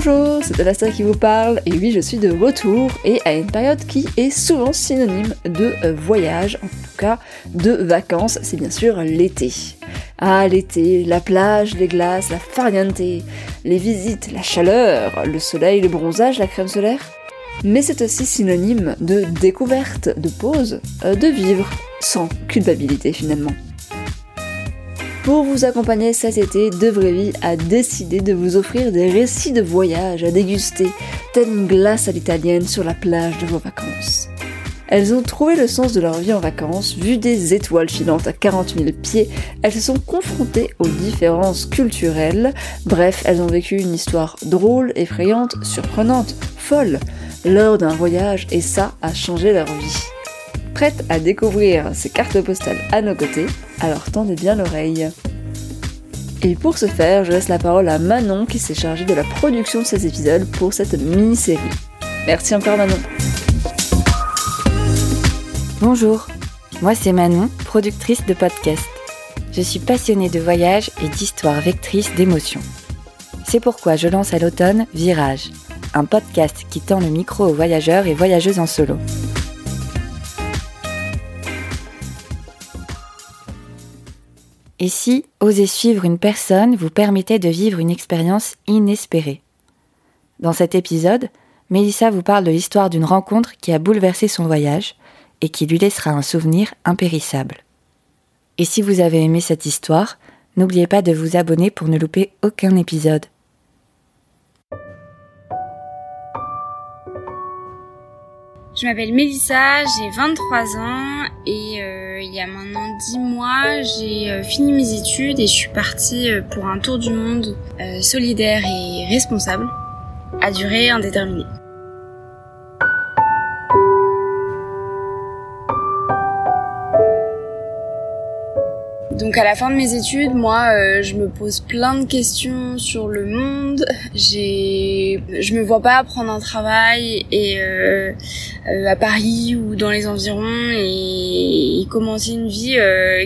Bonjour, c'est Alastair qui vous parle, et oui, je suis de retour, et à une période qui est souvent synonyme de voyage, en tout cas de vacances, c'est bien sûr l'été. Ah, l'été, la plage, les glaces, la farniente, les visites, la chaleur, le soleil, le bronzage, la crème solaire. Mais c'est aussi synonyme de découverte, de pause, euh, de vivre, sans culpabilité finalement. Pour vous accompagner cet été, De Vraie a décidé de vous offrir des récits de voyage à déguster, telle une glace à l'italienne sur la plage de vos vacances. Elles ont trouvé le sens de leur vie en vacances, vu des étoiles filantes à 40 000 pieds, elles se sont confrontées aux différences culturelles, bref, elles ont vécu une histoire drôle, effrayante, surprenante, folle, lors d'un voyage, et ça a changé leur vie prête à découvrir ces cartes postales à nos côtés, alors tendez bien l'oreille. Et pour ce faire, je laisse la parole à Manon qui s'est chargée de la production de ces épisodes pour cette mini-série. Merci encore Manon. Bonjour, moi c'est Manon, productrice de podcast. Je suis passionnée de voyage et d'histoires vectrices d'émotions. C'est pourquoi je lance à l'automne Virage, un podcast qui tend le micro aux voyageurs et voyageuses en solo. Et si oser suivre une personne vous permettait de vivre une expérience inespérée? Dans cet épisode, Mélissa vous parle de l'histoire d'une rencontre qui a bouleversé son voyage et qui lui laissera un souvenir impérissable. Et si vous avez aimé cette histoire, n'oubliez pas de vous abonner pour ne louper aucun épisode. Je m'appelle Mélissa, j'ai 23 ans et euh, il y a maintenant 10 mois, j'ai euh, fini mes études et je suis partie euh, pour un tour du monde solidaire et responsable à durée indéterminée. Donc à la fin de mes études, moi, euh, je me pose plein de questions sur le monde. J'ai, je me vois pas prendre un travail et euh, euh, à Paris ou dans les environs et, commencer une vie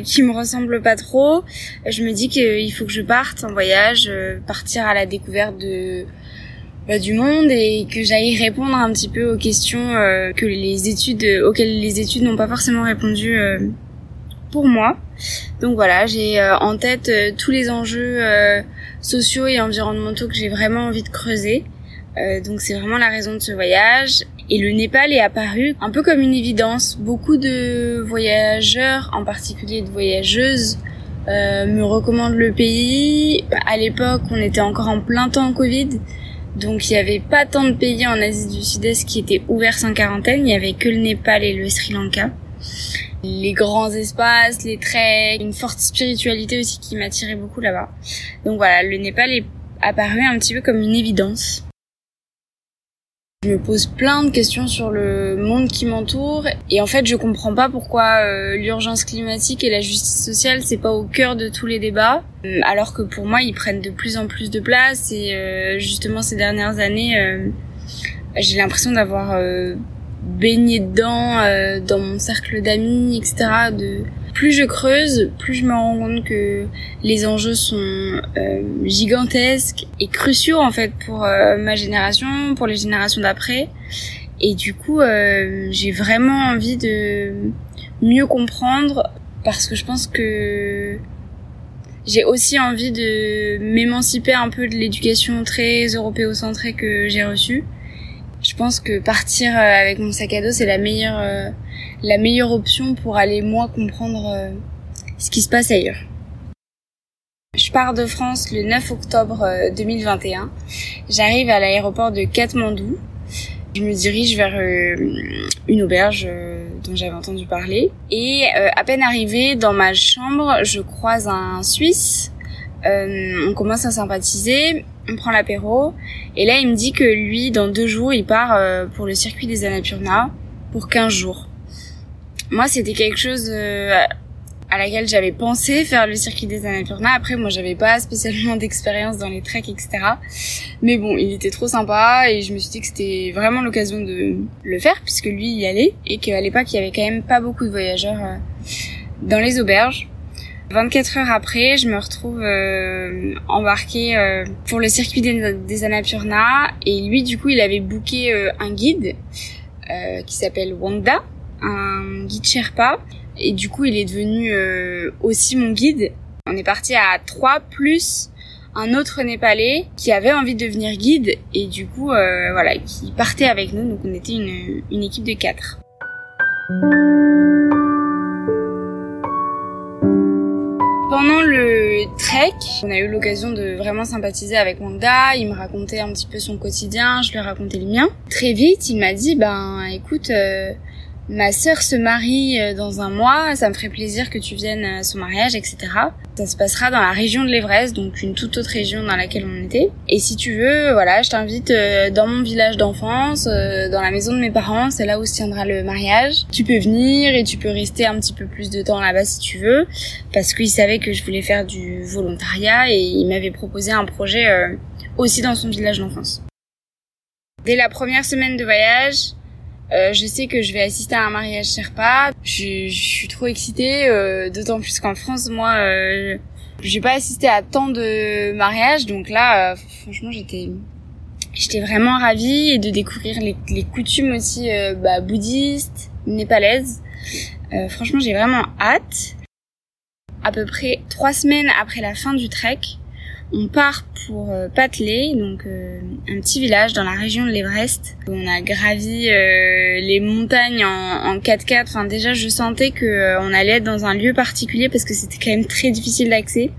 qui me ressemble pas trop. Je me dis qu'il faut que je parte en voyage, partir à la découverte de bah, du monde et que j'aille répondre un petit peu aux questions que les études auxquelles les études n'ont pas forcément répondu pour moi. Donc voilà, j'ai euh, en tête euh, tous les enjeux euh, sociaux et environnementaux que j'ai vraiment envie de creuser. donc c'est vraiment la raison de ce voyage. Et le Népal est apparu un peu comme une évidence. Beaucoup de voyageurs, en particulier de voyageuses, me recommandent le pays. À l'époque, on était encore en plein temps Covid. Donc il n'y avait pas tant de pays en Asie du Sud-Est qui étaient ouverts sans quarantaine. Il n'y avait que le Népal et le Sri Lanka les grands espaces, les treks, une forte spiritualité aussi qui m'attirait beaucoup là-bas. Donc voilà, le Népal est apparu un petit peu comme une évidence. Je me pose plein de questions sur le monde qui m'entoure et en fait je comprends pas pourquoi euh, l'urgence climatique et la justice sociale c'est pas au cœur de tous les débats euh, alors que pour moi ils prennent de plus en plus de place et euh, justement ces dernières années j'ai l'impression d'avoir baigner dedans euh, dans mon cercle d'amis, etc. De plus je creuse, plus je me rends compte que les enjeux sont euh, gigantesques et cruciaux en fait pour euh, ma génération, pour les générations d'après. Et du coup, j'ai vraiment envie de mieux comprendre parce que je pense que j'ai aussi envie de m'émanciper un peu de l'éducation très européocentrée que j'ai reçue je pense que partir euh, avec mon sac à dos c'est la meilleure euh, la meilleure option pour aller moi comprendre euh, ce qui se passe ailleurs. Je pars de France le 9 octobre 2021. J'arrive à l'aéroport de Katmandou. Je me dirige vers une auberge dont j'avais entendu parler. Et à peine arrivé dans ma chambre, je croise un Suisse. on commence à sympathiser on prend l'apéro, et là il me dit que lui, dans deux jours, il part euh, pour le circuit des Annapurna pour 15 jours. Moi, c'était quelque chose euh, à laquelle j'avais pensé faire le circuit des Annapurna. Après, moi, j'avais pas spécialement d'expérience dans les treks, etc. Mais bon, il était trop sympa et je me suis dit que c'était vraiment l'occasion de le faire puisque lui y allait et qu'à l'époque, il y avait quand même pas beaucoup de voyageurs euh, dans les auberges. 24 heures après, je me retrouve euh, embarquée euh, pour le circuit des, Annapurna et lui du coup il avait booké euh, un guide qui s'appelle Wangda, un guide Sherpa et du coup il est devenu aussi mon guide. On est parti à trois plus un autre Népalais qui avait envie de devenir guide et du coup voilà qui partait avec nous donc on était une, une équipe de quatre. Pendant le trek, on a eu l'occasion de vraiment sympathiser avec Wanda. Il me racontait un petit peu son quotidien, je lui racontais le mien. Très vite, il m'a dit, ben écoute, euh, ma sœur se marie euh, dans un mois, ça me ferait plaisir que tu viennes à son mariage, etc. Ça se passera dans la région de l'Everest, donc une toute autre région dans laquelle on était. Et si tu veux, voilà, je t'invite euh, dans mon village d'enfance, euh, dans la maison de mes parents, c'est là où se tiendra le mariage. Tu peux venir et tu peux rester un petit peu plus de temps là-bas si tu veux, parce qu'il savait que je voulais faire du volontariat et il m'avait proposé un projet aussi dans son village d'enfance. Dès la première semaine de voyage, euh, je sais que je vais assister à un mariage Sherpa. Je, je suis trop excitée, euh, d'autant plus qu'en France, moi, euh, j'ai pas assisté à tant de mariages, donc là, euh, franchement, j'étais, j'étais vraiment ravie et de découvrir les, les coutumes aussi bah, bouddhistes, népalaises. franchement, j'ai vraiment hâte. À peu près trois semaines après la fin du trek, on part pour euh, donc euh, un petit village dans la région de l'Everest. On a gravi euh, les montagnes en, en 4x4. Enfin déjà, je sentais que on allait être dans un lieu particulier parce que c'était quand même très difficile d'accès.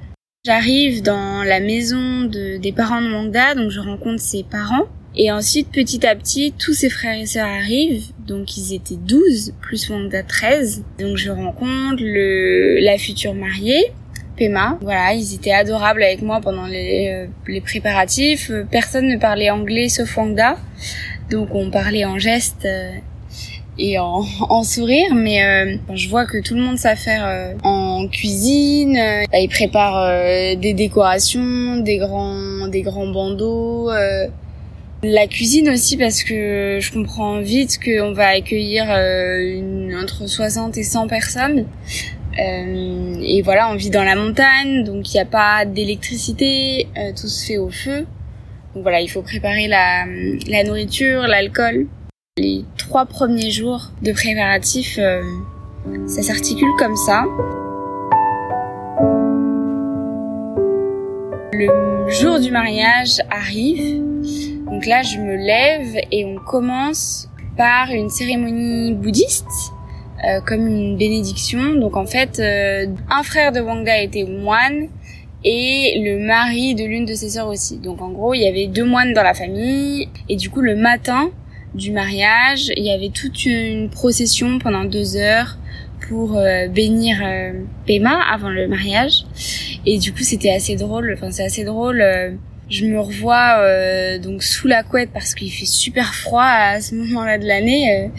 J'arrive dans la maison de, des parents de Mangda, donc je rencontre ses parents. Et ensuite, petit à petit, tous ses frères et sœurs arrivent. Donc, ils étaient 12, plus Mangda 13. Donc, je rencontre le, la future mariée. Pema. Voilà, ils étaient adorables avec moi pendant les, euh, les préparatifs. Personne ne parlait anglais sauf Wangda. Donc on parlait en gestes euh, et en, en, sourire, mais euh, je vois que tout le monde sait faire en cuisine. Ils préparent des décorations, des grands, des grands bandeaux. la cuisine aussi parce que je comprends vite qu'on va accueillir une, entre 60 et 100 personnes. Euh, et voilà, on vit dans la montagne, donc il n'y a pas d'électricité, euh, tout se fait au feu. Donc voilà, il faut préparer la, la nourriture, l'alcool. Les trois premiers jours de préparatifs, euh, ça s'articule comme ça. Le jour du mariage arrive, donc là je me lève et on commence par une cérémonie bouddhiste euh, comme une bénédiction. Donc en fait, euh, un frère de Wangda était moine et le mari de l'une de ses sœurs aussi. Donc en gros, il y avait deux moines dans la famille et du coup le matin du mariage, il y avait toute une procession pendant deux heures pour euh, bénir Pema avant le mariage. Et du coup, c'était assez drôle. Enfin, c'est assez drôle. je me revois donc sous la couette parce qu'il fait super froid à ce moment-là de l'année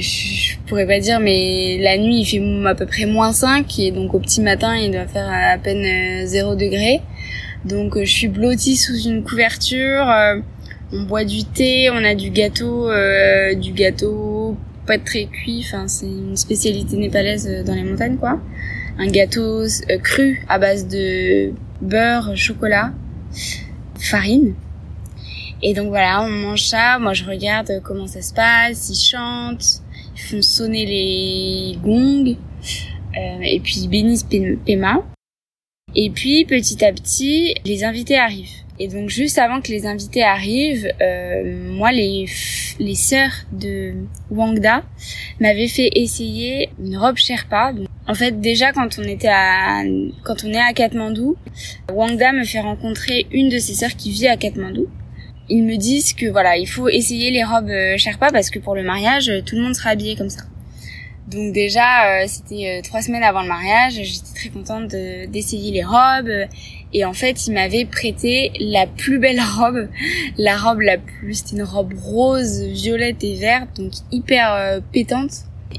je, pourrais pas dire, mais la nuit il fait à peu près moins 5 et donc au petit matin il doit faire à peine 0 euh, degré. Donc euh, je suis blottie sous une couverture, euh, on boit du thé, on a du gâteau, du gâteau pas très cuit, enfin c'est une spécialité népalaise dans les montagnes quoi. Un gâteau cru à base de beurre, chocolat, farine et donc voilà, on mange ça, moi je regarde comment ça se passe, ils chantent, ils font sonner les gongs, euh, et puis ils bénissent Pema. Et puis petit à petit, les invités arrivent. Et donc juste avant que les invités arrivent, euh, moi les les sœurs de Wangda m'avaient fait essayer une robe Sherpa. en fait déjà quand on était à quand on est à Katmandou, Wangda me fait rencontrer une de ses sœurs qui vit à Katmandou ils me disent que voilà, il faut essayer les robes euh, Sherpa parce que pour le mariage, euh, tout le monde sera habillé comme ça. Donc déjà, euh, c'était trois semaines avant le mariage, j'étais très contente d'essayer les robes. Et en fait, ils m'avaient prêté la plus belle robe, la robe la plus, c'était une robe rose, violette et verte, donc hyper pétante.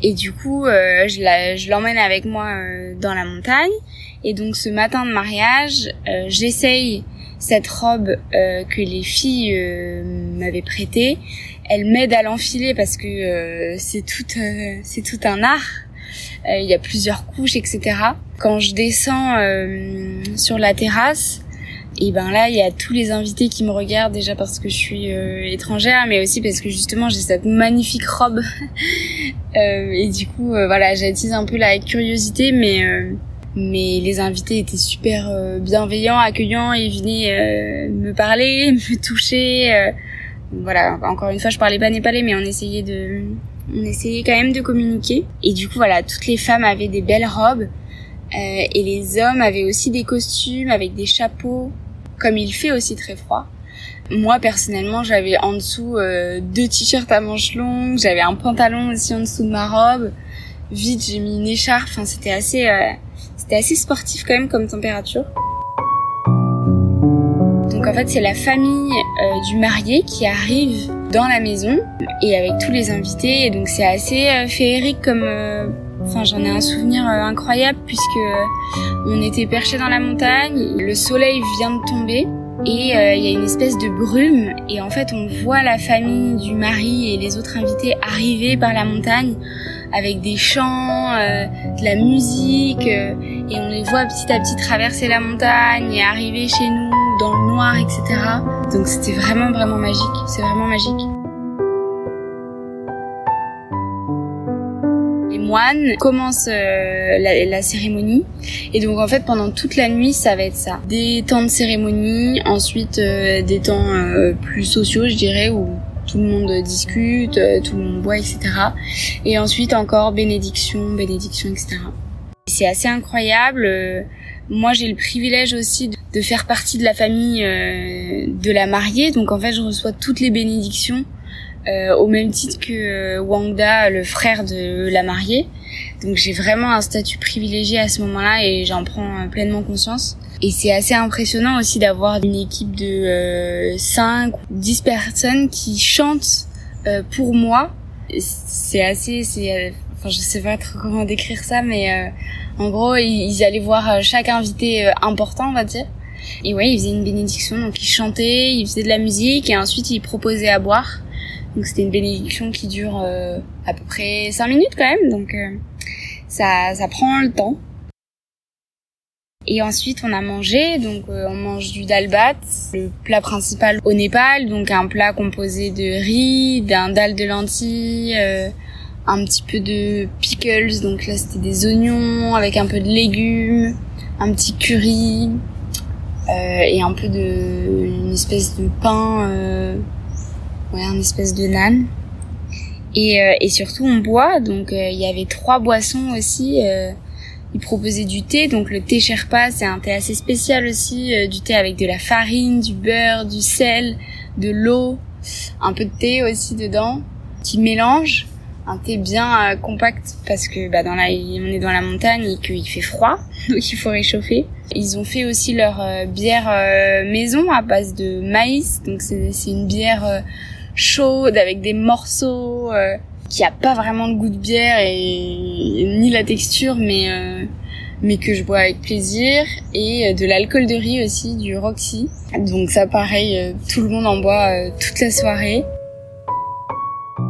Et du coup, je l'emmène avec moi dans la montagne. Et donc ce matin de mariage, j'essaye cette robe euh, que les filles euh, m'avaient prêtée. Elle m'aide à l'enfiler parce que euh, c'est tout c'est tout un art. il y a plusieurs couches, etc. Quand je descends sur la terrasse, et ben là, il y a tous les invités qui me regardent déjà parce que je suis euh, étrangère, mais aussi parce que justement j'ai cette magnifique robe. euh, et du coup, euh, voilà, j'attise un peu la curiosité, mais euh, mais les invités étaient super bienveillants, accueillants, ils venaient me parler, me toucher. voilà, encore une fois, je parlais pas népalais, mais on essayait de, on essayait quand même de communiquer. Et du coup, voilà, toutes les femmes avaient des belles robes. Euh, et les hommes avaient aussi des costumes avec des chapeaux, comme il fait aussi très froid. Moi personnellement, j'avais en dessous euh, deux t-shirts à manches longues, j'avais un pantalon aussi en dessous de ma robe. Vite, j'ai mis une écharpe. Enfin, c'était assez, euh, c'était assez sportif quand même comme température. Donc en fait, c'est la famille du marié qui arrive dans la maison et avec tous les invités. Et donc c'est assez féerique comme Enfin, j'en ai un souvenir euh, incroyable puisque euh, on était perché dans la montagne, le soleil vient de tomber et euh, il y a une espèce de brume et en fait on voit la famille du mari et les autres invités arriver par la montagne avec des chants, de la musique et on les voit petit à petit traverser la montagne et arriver chez nous dans le noir, etc. Donc c'était vraiment vraiment magique, c'est vraiment magique. Moine commence euh, la, cérémonie. Et donc en fait pendant toute la nuit ça va être ça. Des temps de cérémonie, ensuite euh, des temps euh, plus sociaux je dirais où tout le monde discute, tout le monde boit, etc. Et ensuite encore bénédiction, bénédiction, etc. C'est assez incroyable. Moi, j'ai le privilège aussi de faire partie de la famille de la mariée, donc en fait, je reçois toutes les bénédictions euh, au même titre que euh, Wangda, le frère de la mariée. Donc j'ai vraiment un statut privilégié à ce moment-là et j'en prends euh, pleinement conscience. Et c'est assez impressionnant aussi d'avoir une équipe de 5 ou 10 personnes qui chantent pour moi. C'est assez, c'est, enfin je sais pas trop comment décrire ça, mais en gros ils, allaient voir chaque invité important, on va dire. Et ouais, ils faisaient une bénédiction, donc ils chantaient, ils faisaient de la musique et ensuite ils proposaient à boire. Donc c'était une bénédiction qui dure euh, à peu près 5 minutes quand même, donc euh, ça, ça prend le temps. Et ensuite on a mangé, donc euh, on mange du dalbat, le plat principal au Népal, donc un plat composé de riz, d'un dal de lentilles, un petit peu de pickles, donc là c'était des oignons avec un peu de légumes, un petit curry et un peu de une espèce de pain ouais, un espèce de nan. Et, euh, et surtout, on boit. Donc, euh, il y avait trois boissons aussi. Euh, ils proposaient du thé. Donc, le thé Sherpa, c'est un thé assez spécial aussi. du thé avec de la farine, du beurre, du sel, de l'eau, un peu de thé aussi dedans, qui mélange. Un thé bien compact parce que bah, dans la, on est dans la montagne et qu'il fait froid, donc il faut réchauffer. Ils ont fait aussi leur bière maison à base de maïs. Donc, c'est une bière chaude avec des morceaux euh, qui a pas vraiment le goût de bière et, ni la texture mais euh, mais que je bois avec plaisir. Et euh, de l'alcool de riz aussi du Roxy. Donc ça pareil tout le monde en boit toute la soirée.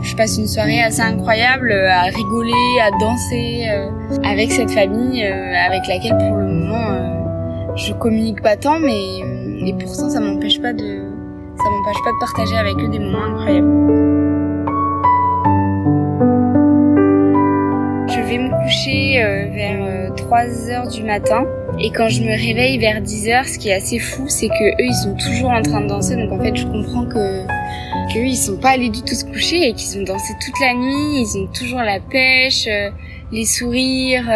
Je passe une soirée assez incroyable à rigoler, à danser avec cette famille avec laquelle pour le moment je communique pas tant mais et pourtant ça m'empêche pas de ça m'empêche pas de partager avec eux des moments incroyables. Je vais me coucher euh, vers 3 euh, heures du matin. Et quand je me réveille vers 10 heures, ce qui est assez fou, c'est que eux ils sont toujours en train de danser. Donc en fait je comprends que qu'eux ils sont pas allés du tout se coucher et qu'ils ont dansé toute la nuit, ils ont toujours la pêche, euh, les sourires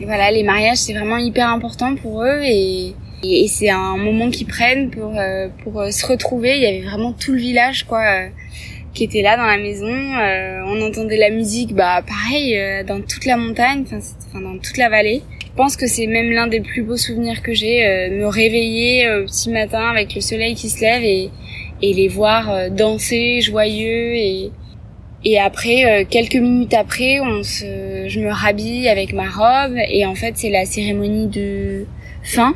et voilà, les mariages c'est vraiment hyper important pour eux. Et et, c'est un moment qu'ils prennent pour euh, pour euh, se retrouver. Il y avait vraiment tout le village quoi euh, qui était là dans la maison. on entendait la musique, bah pareil dans toute la montagne, enfin dans toute la vallée. Je pense que c'est même l'un des plus beaux souvenirs que j'ai, me réveiller au petit matin avec le soleil qui se lève et, et les voir danser joyeux et, et après, quelques minutes après, on se, je me rhabille avec ma robe et en fait c'est la cérémonie de fin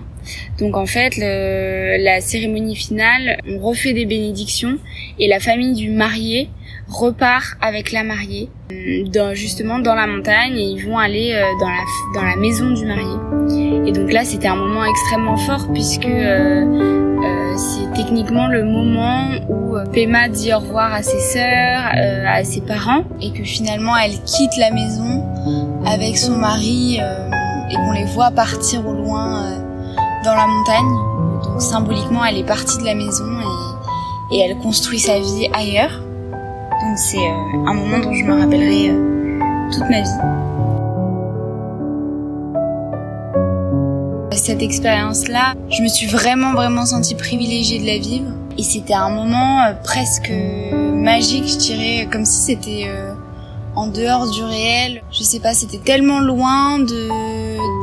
donc en fait, le, la cérémonie finale, on refait des bénédictions et la famille du marié repart avec la mariée dans, justement dans la montagne et ils vont aller dans la dans la maison du marié. Et donc là c'était un moment extrêmement fort puisque c'est techniquement le moment où Pema dit au revoir à ses sœurs, à ses parents et que finalement elle quitte la maison avec son mari et qu'on les voit partir au loin dans la montagne. Donc symboliquement, elle est partie de la maison et, elle construit sa vie ailleurs. Donc c'est euh, un moment dont je me rappellerai euh, toute ma vie. Cette expérience-là, je me suis vraiment vraiment sentie privilégiée de la vivre. Et c'était un moment euh, presque magique, je dirais, comme si c'était en dehors du réel. Je sais pas, c'était tellement loin de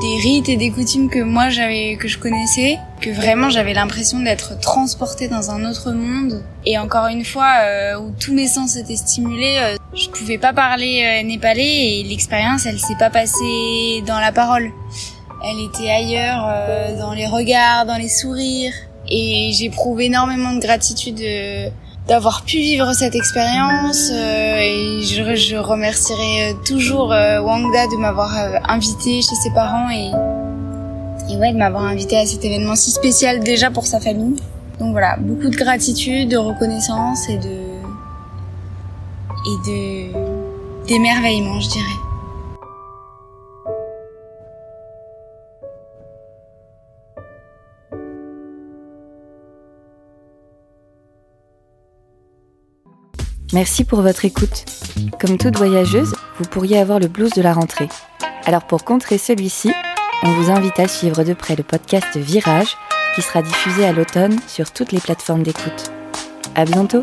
des rites et des coutumes que moi j'avais que je connaissais que vraiment j'avais l'impression d'être transportée dans un autre monde. Et encore une fois euh, où tous mes sens étaient stimulés euh, je pouvais pas parler euh, népalais et l'expérience elle s'est pas passée dans la parole. Elle était ailleurs dans les regards dans les sourires. Et j'éprouve énormément de gratitude d'avoir pu vivre cette expérience euh, et je, je, remercierai euh, toujours euh, Wangda de m'avoir invité chez ses parents et, et ouais de m'avoir invité à cet événement si spécial déjà pour sa famille. Donc voilà, beaucoup de gratitude, de reconnaissance et de et de d'émerveillement, je dirais. Merci pour votre écoute. Comme toute voyageuse, vous pourriez avoir le blues de la rentrée. Alors pour contrer celui-ci, on vous invite à suivre de près le podcast Virage qui sera diffusé à l'automne sur toutes les plateformes d'écoute. À bientôt!